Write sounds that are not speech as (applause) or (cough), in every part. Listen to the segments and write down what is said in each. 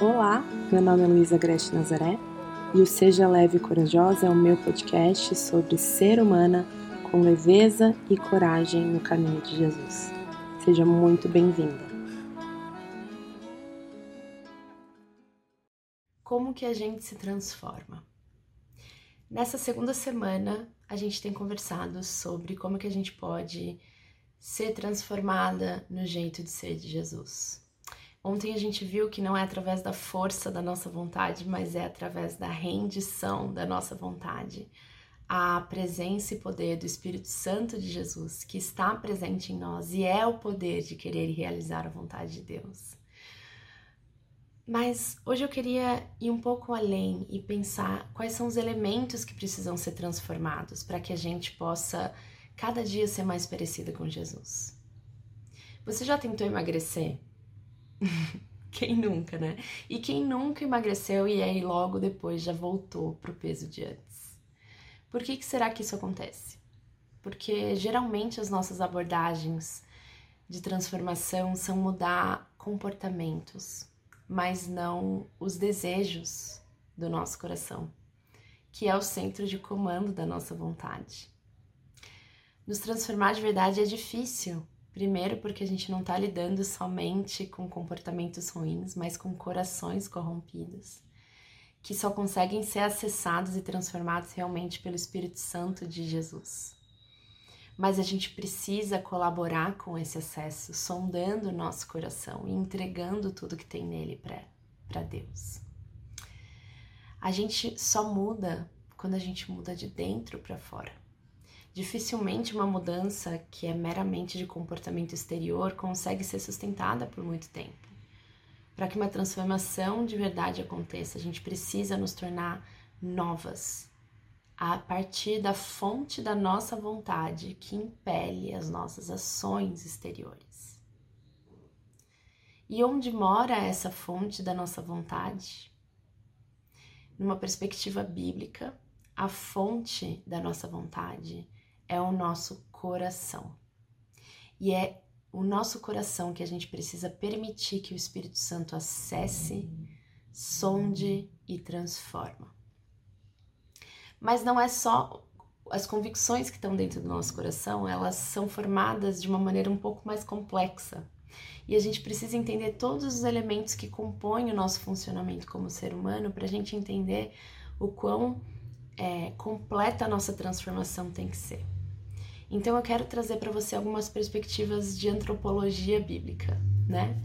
Olá, meu nome é Luísa Grete Nazaré e o Seja Leve e Corajosa é o meu podcast sobre ser humana com leveza e coragem no caminho de Jesus. Seja muito bem-vinda. Como que a gente se transforma? Nessa segunda semana, a gente tem conversado sobre como que a gente pode ser transformada no jeito de ser de Jesus. Ontem a gente viu que não é através da força da nossa vontade, mas é através da rendição da nossa vontade. A presença e poder do Espírito Santo de Jesus que está presente em nós e é o poder de querer realizar a vontade de Deus. Mas hoje eu queria ir um pouco além e pensar quais são os elementos que precisam ser transformados para que a gente possa cada dia ser mais parecida com Jesus. Você já tentou emagrecer? (laughs) quem nunca, né? E quem nunca emagreceu e aí logo depois já voltou pro peso de antes? Por que, que será que isso acontece? Porque geralmente as nossas abordagens de transformação são mudar comportamentos, mas não os desejos do nosso coração, que é o centro de comando da nossa vontade. Nos transformar de verdade é difícil, Primeiro, porque a gente não está lidando somente com comportamentos ruins, mas com corações corrompidos, que só conseguem ser acessados e transformados realmente pelo Espírito Santo de Jesus. Mas a gente precisa colaborar com esse acesso, sondando o nosso coração e entregando tudo que tem nele para Deus. A gente só muda quando a gente muda de dentro para fora. Dificilmente uma mudança que é meramente de comportamento exterior consegue ser sustentada por muito tempo. Para que uma transformação de verdade aconteça, a gente precisa nos tornar novas, a partir da fonte da nossa vontade que impele as nossas ações exteriores. E onde mora essa fonte da nossa vontade? Numa perspectiva bíblica, a fonte da nossa vontade é o nosso coração. E é o nosso coração que a gente precisa permitir que o Espírito Santo acesse, sonde e transforma. Mas não é só as convicções que estão dentro do nosso coração, elas são formadas de uma maneira um pouco mais complexa. E a gente precisa entender todos os elementos que compõem o nosso funcionamento como ser humano para a gente entender o quão é, completa a nossa transformação tem que ser. Então eu quero trazer para você algumas perspectivas de antropologia bíblica, né?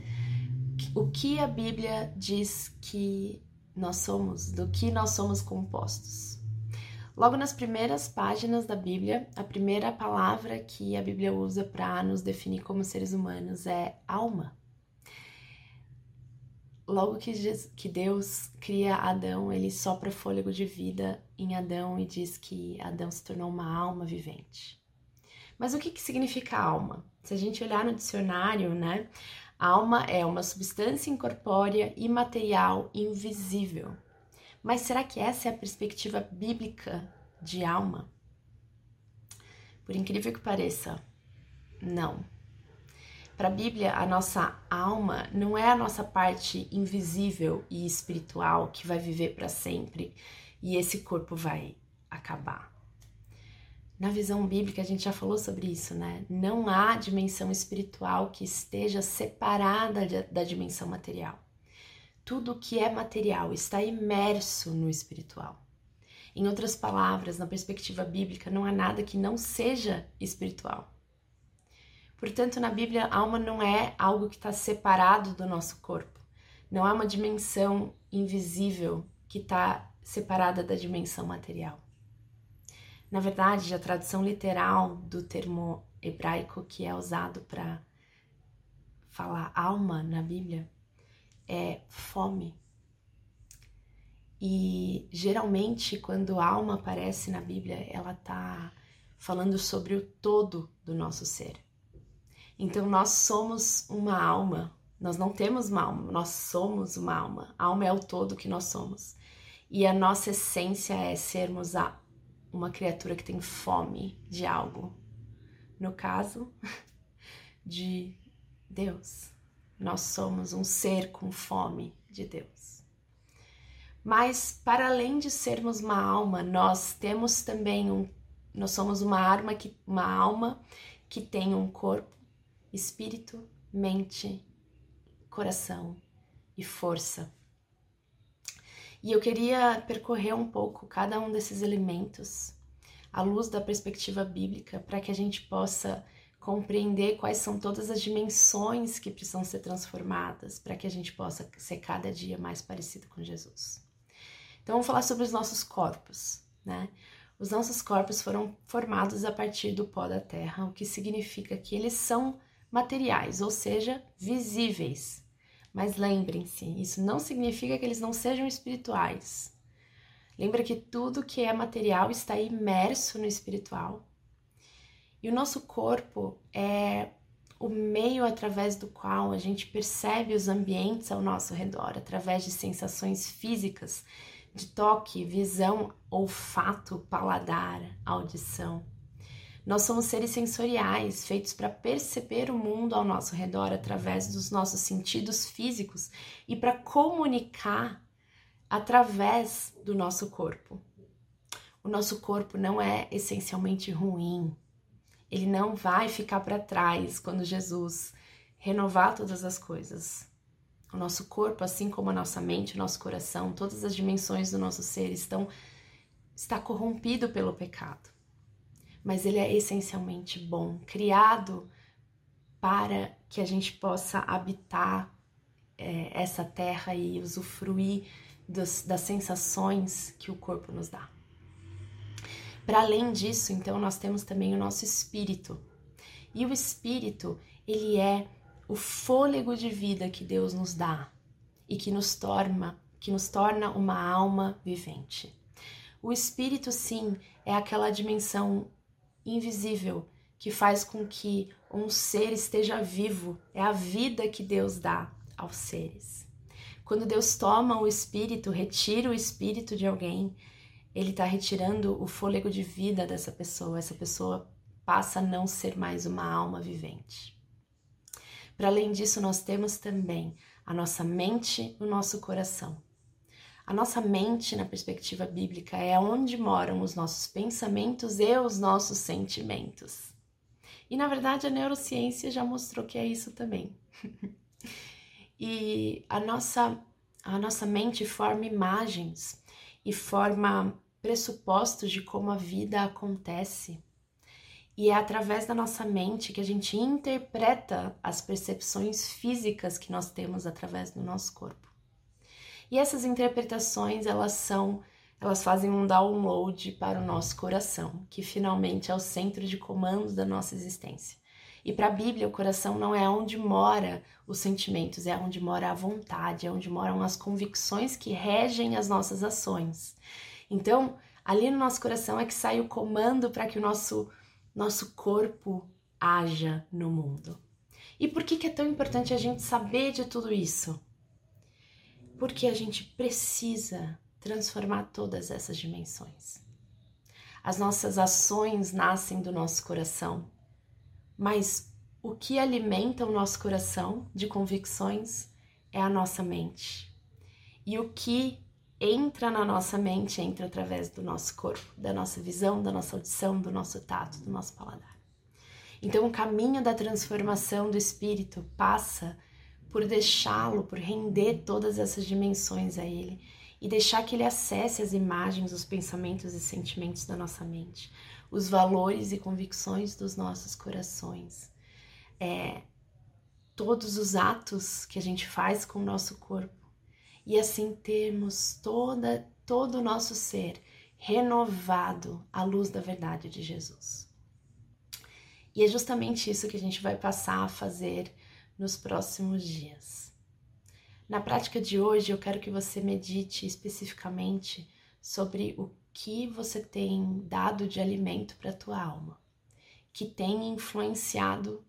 O que a Bíblia diz que nós somos, do que nós somos compostos. Logo nas primeiras páginas da Bíblia, a primeira palavra que a Bíblia usa para nos definir como seres humanos é alma. Logo que, Deus cria Adão, ele sopra fôlego de vida em Adão e diz que Adão se tornou uma alma vivente. Mas o que, que significa alma? Se a gente olhar no dicionário, né? Alma é uma substância incorpórea, imaterial, invisível. Mas será que essa é a perspectiva bíblica de alma? Por incrível que pareça, não. Para a Bíblia, a nossa alma não é a nossa parte invisível e espiritual que vai viver para sempre e esse corpo vai acabar. Na visão bíblica, a gente já falou sobre isso, né? Não há dimensão espiritual que esteja separada da dimensão material. Tudo que é material está imerso no espiritual. Em outras palavras, na perspectiva bíblica, não há nada que não seja espiritual. Portanto, na Bíblia, a alma não é algo que está separado do nosso corpo. Não há uma dimensão invisível que está separada da dimensão material. Na verdade, a tradução literal do termo hebraico que é usado para falar alma na Bíblia é fome. E geralmente, quando alma aparece na Bíblia, ela está falando sobre o todo do nosso ser. Então, nós somos uma alma, nós não temos uma alma, nós somos uma alma. A alma é o todo que nós somos. E a nossa essência é sermos a uma criatura que tem fome de algo. No caso, (laughs) de Deus. nós somos um ser com fome de Deus. Mas para além de sermos uma alma, nós temos também um nós somos uma alma que uma alma que tem um corpo, espírito, mente, coração e força. E eu queria percorrer um pouco cada um desses elementos à luz da perspectiva bíblica para que a gente possa compreender quais são todas as dimensões que precisam ser transformadas para que a gente possa ser cada dia mais parecido com Jesus. Então vamos falar sobre os nossos corpos, né? Os nossos corpos foram formados a partir do pó da terra, o que significa que eles são materiais, ou seja, visíveis. Mas lembrem-se, isso não significa que eles não sejam espirituais. Lembra que tudo que é material está imerso no espiritual. E o nosso corpo é o meio através do qual a gente percebe os ambientes ao nosso redor, através de sensações físicas, de toque, visão, olfato, paladar, audição. Nós somos seres sensoriais, feitos para perceber o mundo ao nosso redor através dos nossos sentidos físicos e para comunicar através do nosso corpo. O nosso corpo não é essencialmente ruim. Ele não vai ficar para trás quando Jesus renovar todas as coisas. O nosso corpo, assim como a nossa mente, o nosso coração, todas as dimensões do nosso ser estão está corrompido pelo pecado mas ele é essencialmente bom, criado para que a gente possa habitar é, essa terra e usufruir dos, das sensações que o corpo nos dá. Para além disso, então, nós temos também o nosso espírito. E o espírito, ele é o fôlego de vida que Deus nos dá e que nos torna, que nos torna uma alma vivente. O espírito, sim, é aquela dimensão invisível que faz com que um ser esteja vivo. É a vida que Deus dá aos seres. Quando Deus toma o espírito, retira o espírito de alguém, ele está retirando o fôlego de vida dessa pessoa. Essa pessoa passa a não ser mais uma alma vivente. Para além disso, nós temos também a nossa mente, o nosso coração. A nossa mente, na perspectiva bíblica, é onde moram os nossos pensamentos e os nossos sentimentos. E na verdade a neurociência já mostrou que é isso também. (laughs) e a nossa, a nossa mente forma imagens e forma pressupostos de como a vida acontece. E é através da nossa mente que a gente interpreta as percepções físicas que nós temos através do nosso corpo. E essas interpretações, elas são, elas fazem um download para o nosso coração, que finalmente é o centro de comando da nossa existência. E para a Bíblia, o coração não é onde mora os sentimentos, é onde mora a vontade, é onde moram as convicções que regem as nossas ações. Então, ali no nosso coração é que sai o comando para que o nosso, nosso corpo haja no mundo. E por que, que é tão importante a gente saber de tudo isso? Porque a gente precisa transformar todas essas dimensões. As nossas ações nascem do nosso coração, mas o que alimenta o nosso coração de convicções é a nossa mente. E o que entra na nossa mente entra através do nosso corpo, da nossa visão, da nossa audição, do nosso tato, do nosso paladar. Então, o caminho da transformação do espírito passa por deixá-lo, por render todas essas dimensões a ele e deixar que ele acesse as imagens, os pensamentos e sentimentos da nossa mente, os valores e convicções dos nossos corações, é, todos os atos que a gente faz com o nosso corpo e assim termos toda, todo o nosso ser renovado à luz da verdade de Jesus. E é justamente isso que a gente vai passar a fazer nos próximos dias. Na prática de hoje, eu quero que você medite especificamente sobre o que você tem dado de alimento para a tua alma, que tem influenciado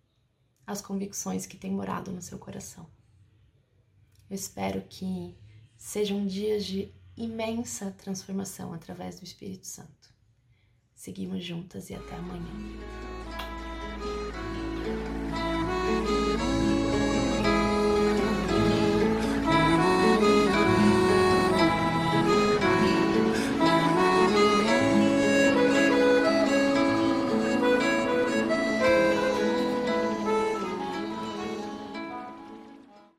as convicções que têm morado no seu coração. Eu espero que sejam dias de imensa transformação através do Espírito Santo. Seguimos juntas e até amanhã.